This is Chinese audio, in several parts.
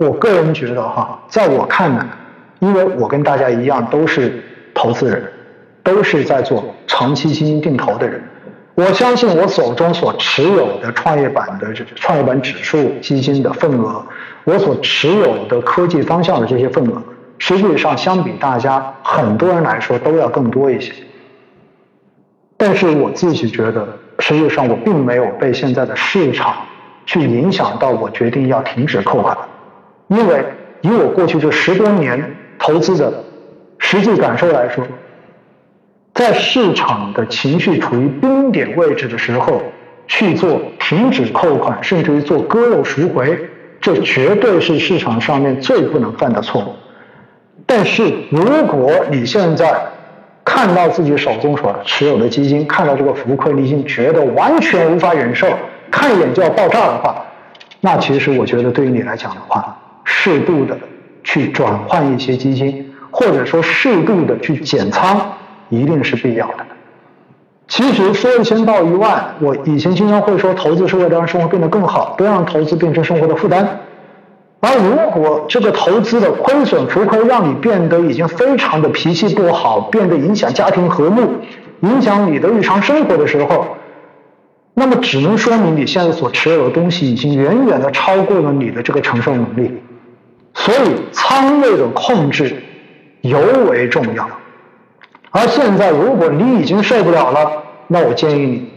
我个人觉得哈，在我看来，因为我跟大家一样都是投资人，都是在做长期基金定投的人。我相信我手中所持有的创业板的创业板指数基金的份额，我所持有的科技方向的这些份额，实际上相比大家很多人来说都要更多一些。但是我自己觉得，实际上我并没有被现在的市场去影响到我决定要停止扣款。因为以我过去这十多年投资的实际感受来说，在市场的情绪处于冰点位置的时候去做停止扣款，甚至于做割肉赎回，这绝对是市场上面最不能犯的错误。但是如果你现在看到自己手中所持有的基金，看到这个浮亏，你已经觉得完全无法忍受，看一眼就要爆炸的话，那其实我觉得对于你来讲的话，适度的去转换一些基金，或者说适度的去减仓，一定是必要的。其实说一千道一万，我以前经常会说，投资是为了让生活变得更好，不让投资变成生活的负担。而如果这个投资的亏损浮亏让你变得已经非常的脾气不好，变得影响家庭和睦，影响你的日常生活的时候，那么只能说明你现在所持有的东西已经远远的超过了你的这个承受能力。所以仓位的控制尤为重要。而现在，如果你已经受不了了，那我建议你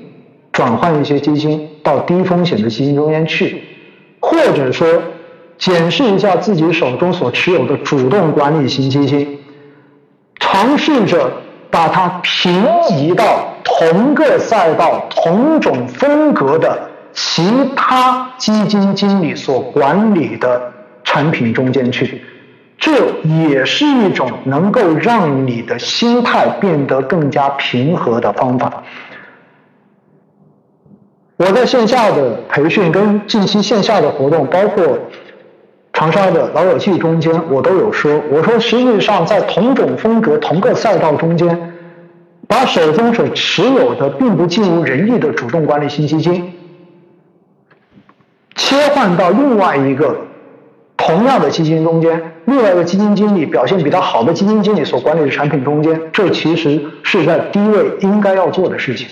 转换一些基金到低风险的基金中间去，或者说检视一下自己手中所持有的主动管理型基金，尝试着把它平移到同个赛道、同种风格的其他基金经理所管理的。产品中间去，这也是一种能够让你的心态变得更加平和的方法。我在线下的培训跟近期线下的活动，包括长沙的老友记中间，我都有说，我说实际上在同种风格、同个赛道中间，把手中所持有的并不尽如人意的主动管理型基金，切换到另外一个。同样的基金中间，另外一个基金经理表现比他好的基金经理所管理的产品中间，这其实是在低位应该要做的事情。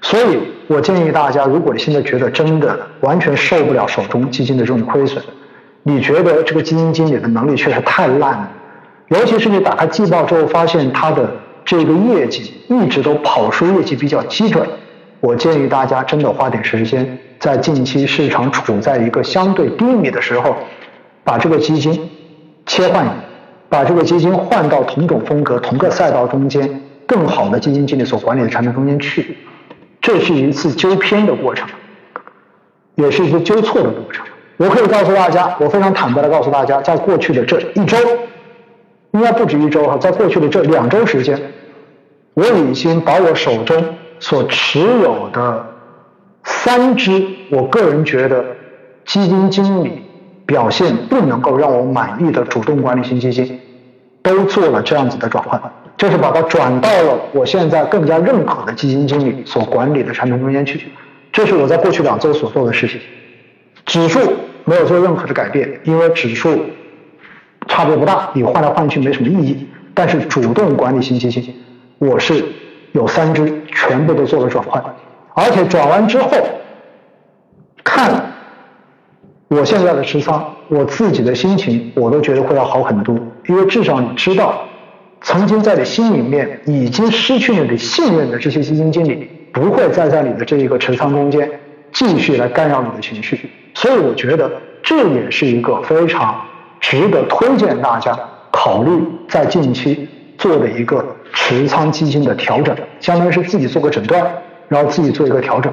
所以我建议大家，如果你现在觉得真的完全受不了手中基金的这种亏损，你觉得这个基金经理的能力确实太烂了，尤其是你打开季报之后发现他的这个业绩一直都跑输，业绩比较基准，我建议大家真的花点时间。在近期市场处在一个相对低迷的时候，把这个基金切换，把这个基金换到同种风格、同个赛道中间更好的基金经理所管理的产品中间去，这是一次纠偏的过程，也是一次纠错的过程。我可以告诉大家，我非常坦白的告诉大家，在过去的这一周，应该不止一周哈，在过去的这两周时间，我已经把我手中所持有的。三只，我个人觉得基金经理表现不能够让我满意的主动管理型基金，都做了这样子的转换，就是把它转到了我现在更加认可的基金经理所管理的产品中间去。这是我在过去两周所做的事情。指数没有做任何的改变，因为指数差别不大，你换来换去没什么意义。但是主动管理型基金，我是有三只全部都做了转换。而且转完之后，看我现在的持仓，我自己的心情我都觉得会要好很多，因为至少你知道，曾经在你心里面已经失去了你信任的这些基金经理，不会再在你的这一个持仓中间继续来干扰你的情绪，所以我觉得这也是一个非常值得推荐大家考虑在近期做的一个持仓基金的调整，相当于是自己做个诊断。然后自己做一个调整。